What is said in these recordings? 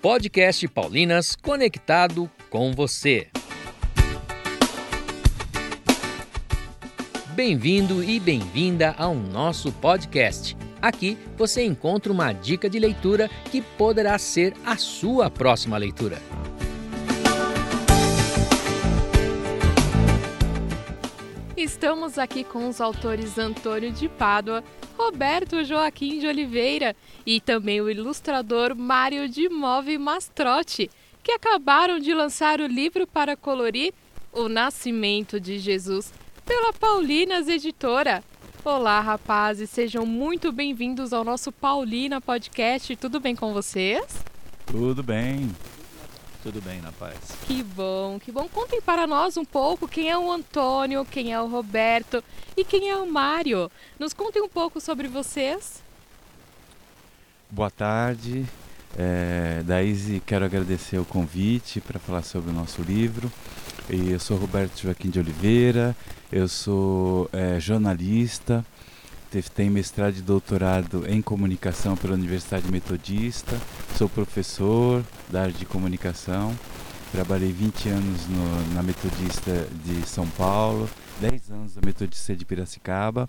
podcast Paulinas conectado com você. Bem-vindo e bem-vinda ao nosso podcast. Aqui você encontra uma dica de leitura que poderá ser a sua próxima leitura. Estamos aqui com os autores Antônio de Pádua, Roberto Joaquim de Oliveira e também o ilustrador Mário de Move Mastrotti, que acabaram de lançar o livro para colorir O Nascimento de Jesus pela Paulinas Editora. Olá, rapazes, sejam muito bem-vindos ao nosso Paulina Podcast. Tudo bem com vocês? Tudo bem. Tudo bem, na paz. Que bom, que bom. Contem para nós um pouco quem é o Antônio, quem é o Roberto e quem é o Mário. Nos contem um pouco sobre vocês. Boa tarde. É, Daíse, quero agradecer o convite para falar sobre o nosso livro. E eu sou Roberto Joaquim de Oliveira, eu sou é, jornalista, tenho mestrado e doutorado em comunicação pela Universidade Metodista, sou professor da área de comunicação, trabalhei 20 anos no, na Metodista de São Paulo, 10 anos na Metodista de Piracicaba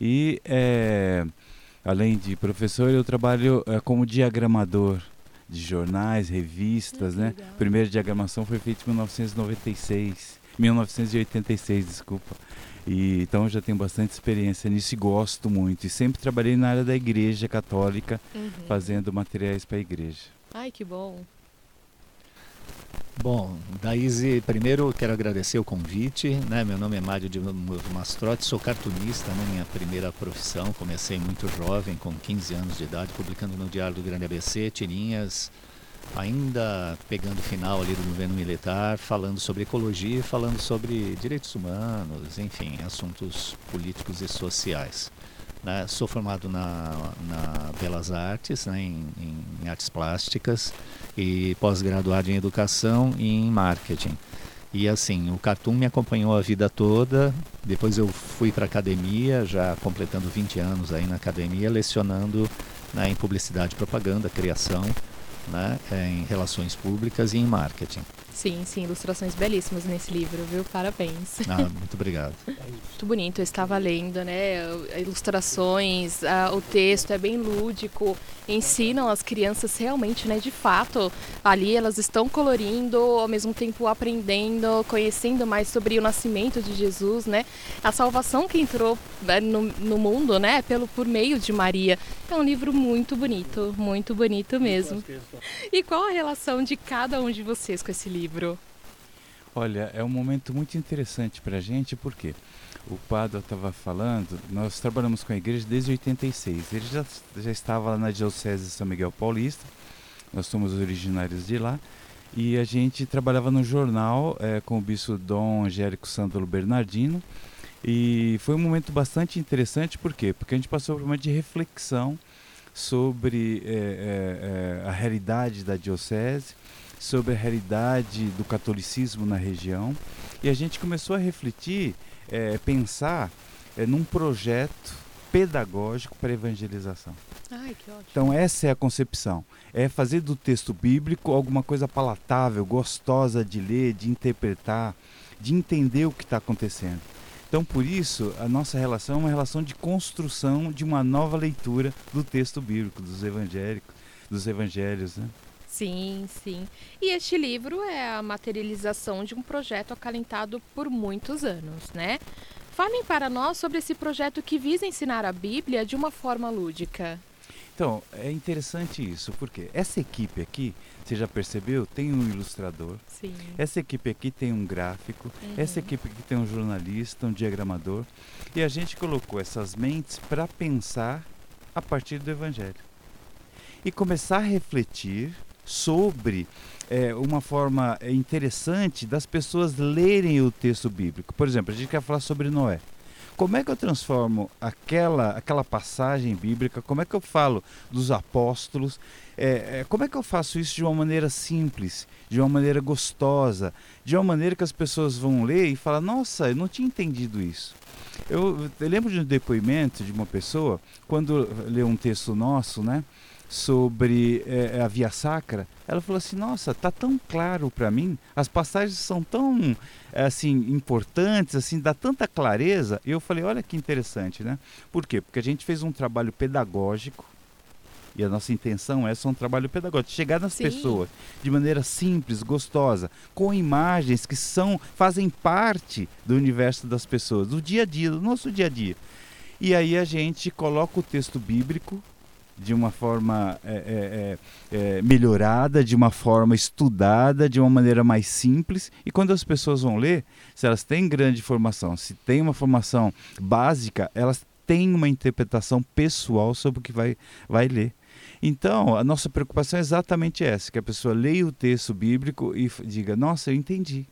e, é, além de professor, eu trabalho é, como diagramador de jornais, revistas, né? A primeira diagramação foi feita em 1996, 1986, desculpa. E, então eu já tenho bastante experiência nisso e gosto muito. E sempre trabalhei na área da igreja católica, uhum. fazendo materiais para a igreja. Ai, que bom. Bom, Daíse, primeiro quero agradecer o convite. Né? Meu nome é Mário de Mastrotti, sou cartunista, né? minha primeira profissão. Comecei muito jovem, com 15 anos de idade, publicando no Diário do Grande ABC tirinhas, ainda pegando o final ali do governo militar, falando sobre ecologia, falando sobre direitos humanos, enfim, assuntos políticos e sociais. Né? Sou formado na, na Belas Artes, né? em, em artes plásticas e pós-graduado em educação e em marketing. E assim, o cartoon me acompanhou a vida toda. Depois eu fui para academia, já completando 20 anos aí na academia, lecionando né, em publicidade, propaganda, criação, né, em relações públicas e em marketing. Sim, sim, ilustrações belíssimas nesse livro, viu? Parabéns. Ah, muito obrigado. muito bonito, eu estava lendo, né? Ilustrações, uh, o texto é bem lúdico, ensinam as crianças realmente, né? De fato, ali elas estão colorindo, ao mesmo tempo aprendendo, conhecendo mais sobre o nascimento de Jesus, né? A salvação que entrou né, no, no mundo, né? Pelo, por meio de Maria. É um livro muito bonito, muito bonito mesmo. E qual a relação de cada um de vocês com esse livro? Livro? Olha, é um momento muito interessante para a gente, porque o Padre estava falando, nós trabalhamos com a igreja desde 86. Ele já, já estava lá na Diocese de São Miguel Paulista, nós somos originários de lá, e a gente trabalhava no jornal é, com o bispo Dom Angélico Sândalo Bernardino, e foi um momento bastante interessante, por quê? Porque a gente passou por uma de reflexão sobre é, é, a realidade da Diocese, sobre a realidade do catolicismo na região e a gente começou a refletir, é, pensar é, num projeto pedagógico para evangelização. Ai, então essa é a concepção, é fazer do texto bíblico alguma coisa palatável, gostosa de ler, de interpretar, de entender o que está acontecendo. Então, por isso, a nossa relação é uma relação de construção de uma nova leitura do texto bíblico, dos evangélicos, dos evangelhos. Né? Sim, sim. E este livro é a materialização de um projeto acalentado por muitos anos, né? Falem para nós sobre esse projeto que visa ensinar a Bíblia de uma forma lúdica. Então, é interessante isso, porque essa equipe aqui, você já percebeu, tem um ilustrador. Sim. Essa equipe aqui tem um gráfico. Uhum. Essa equipe aqui tem um jornalista, um diagramador. E a gente colocou essas mentes para pensar a partir do Evangelho. E começar a refletir sobre é, uma forma interessante das pessoas lerem o texto bíblico. Por exemplo, a gente quer falar sobre Noé. Como é que eu transformo aquela, aquela passagem bíblica? Como é que eu falo dos apóstolos? É, é, como é que eu faço isso de uma maneira simples, de uma maneira gostosa, de uma maneira que as pessoas vão ler e falar: Nossa, eu não tinha entendido isso. Eu, eu lembro de um depoimento de uma pessoa, quando leu um texto nosso, né? sobre é, a Via Sacra, ela falou assim: Nossa, tá tão claro para mim, as passagens são tão assim importantes, assim dá tanta clareza. E eu falei: Olha que interessante, né? Por quê? Porque a gente fez um trabalho pedagógico e a nossa intenção é só um trabalho pedagógico, chegar nas Sim. pessoas de maneira simples, gostosa, com imagens que são fazem parte do universo das pessoas, do dia a dia, do nosso dia a dia. E aí a gente coloca o texto bíblico de uma forma é, é, é, é, melhorada, de uma forma estudada, de uma maneira mais simples. E quando as pessoas vão ler, se elas têm grande formação, se têm uma formação básica, elas têm uma interpretação pessoal sobre o que vai, vai ler. Então, a nossa preocupação é exatamente essa: que a pessoa leia o texto bíblico e diga, nossa, eu entendi.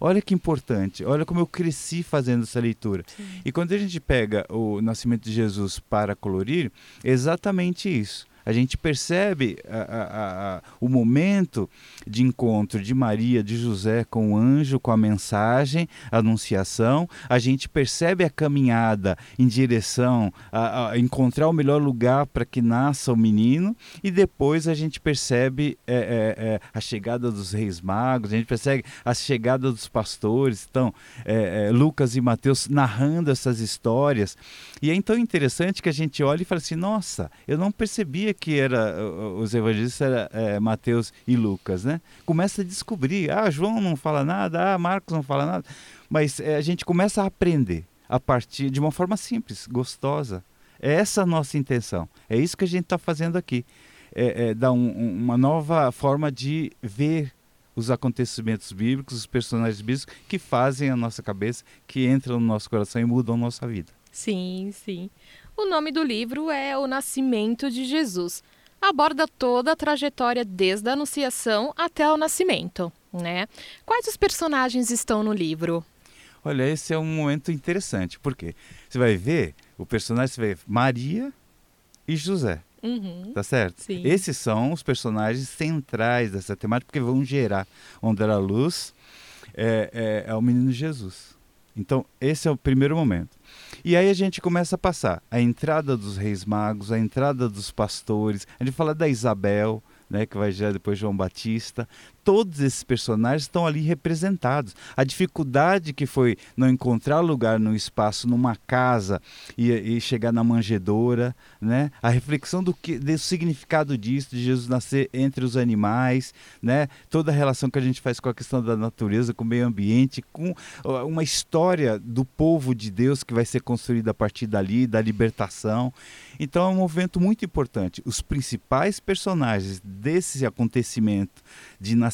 Olha que importante, olha como eu cresci fazendo essa leitura. Sim. E quando a gente pega o nascimento de Jesus para colorir, é exatamente isso. A gente percebe a, a, a, o momento de encontro de Maria, de José com o anjo, com a mensagem, a anunciação. A gente percebe a caminhada em direção a, encontrar o melhor lugar para que nasça o menino. E depois a gente percebe é, é, é, a chegada dos reis magos, a gente percebe a chegada dos pastores. Então, é, é, Lucas e Mateus narrando essas histórias. E é então interessante que a gente olha e fala assim: nossa, eu não percebia que era os evangelistas era é, Mateus e Lucas, né? Começa a descobrir, ah, João não fala nada, ah, Marcos não fala nada, mas é, a gente começa a aprender a partir de uma forma simples, gostosa. É essa a nossa intenção. É isso que a gente está fazendo aqui. É, é dar um, uma nova forma de ver os acontecimentos bíblicos, os personagens bíblicos que fazem a nossa cabeça, que entram no nosso coração e mudam a nossa vida. Sim, sim. O nome do livro é O Nascimento de Jesus. Aborda toda a trajetória desde a Anunciação até o nascimento, né? Quais os personagens estão no livro? Olha, esse é um momento interessante, porque você vai ver o personagem, você vai ver Maria e José. Uhum, tá certo? Sim. Esses são os personagens centrais dessa temática, porque vão gerar, vão dar a luz é, é, ao menino Jesus. Então, esse é o primeiro momento. E aí a gente começa a passar a entrada dos reis magos, a entrada dos pastores, a gente fala da Isabel, né, que vai gerar depois João Batista, todos esses personagens estão ali representados. A dificuldade que foi não encontrar lugar no espaço, numa casa e, e chegar na manjedoura, né? A reflexão do que do significado disso, de Jesus nascer entre os animais, né? Toda a relação que a gente faz com a questão da natureza, com o meio ambiente, com uma história do povo de Deus que vai ser construída a partir dali, da libertação. Então é um movimento muito importante. Os principais personagens desse acontecimento de nascimento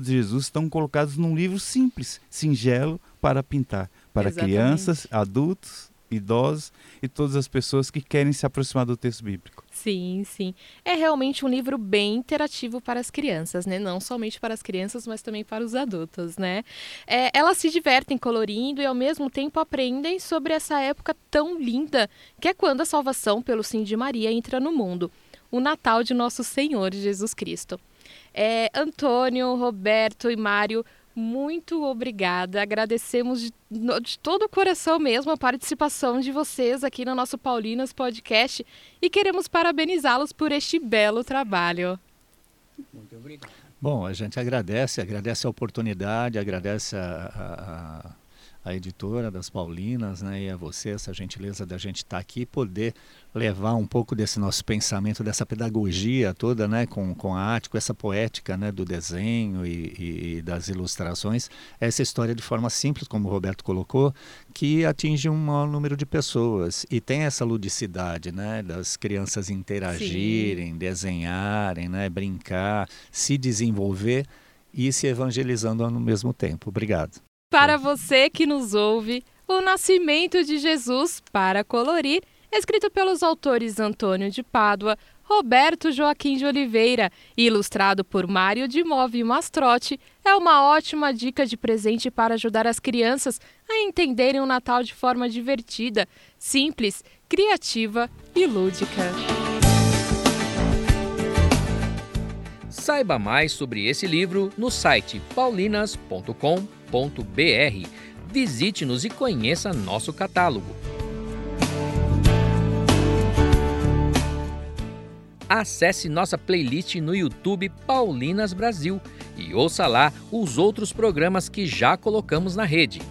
de Jesus estão colocados num livro simples, singelo para pintar, para Exatamente. crianças, adultos, idosos e todas as pessoas que querem se aproximar do texto bíblico. Sim, sim. É realmente um livro bem interativo para as crianças, né? Não somente para as crianças, mas também para os adultos, né? É, elas se divertem colorindo e ao mesmo tempo aprendem sobre essa época tão linda que é quando a salvação pelo sim de Maria entra no mundo. O Natal de nosso Senhor Jesus Cristo. É, Antônio, Roberto e Mário, muito obrigada. Agradecemos de, de, todo o coração mesmo a participação de vocês aqui no nosso Paulinas Podcast e queremos parabenizá-los por este belo trabalho. Muito obrigado. Bom, a gente agradece, agradece a oportunidade, agradece a, a a editora das Paulinas, né, e a você, essa gentileza da gente estar tá aqui poder levar um pouco desse nosso pensamento, dessa pedagogia toda, né, com, com a arte, com essa poética, né, do desenho e, e, e das ilustrações, essa história de forma simples, como o Roberto colocou, que atinge um maior número de pessoas e tem essa ludicidade, né, das crianças interagirem, Sim. desenharem, né, brincar, se desenvolver e se evangelizando ao mesmo tempo. Obrigado. Para você que nos ouve, O Nascimento de Jesus para Colorir, escrito pelos autores Antônio de Pádua, Roberto Joaquim de Oliveira e ilustrado por Mário de Move Mastrotti, é uma ótima dica de presente para ajudar as crianças a entenderem o Natal de forma divertida, simples, criativa e lúdica. Saiba mais sobre esse livro no site paulinas.com.br www.cultura.br. Visite-nos e conheça nosso catálogo. acesse nossa playlist no YouTube Paulinas Brasil e ouça lá os outros programas que já colocamos na rede.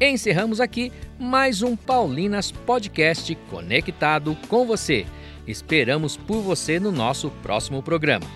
Encerramos aqui mais um Paulinas Podcast conectado com você. Esperamos por você no nosso próximo programa.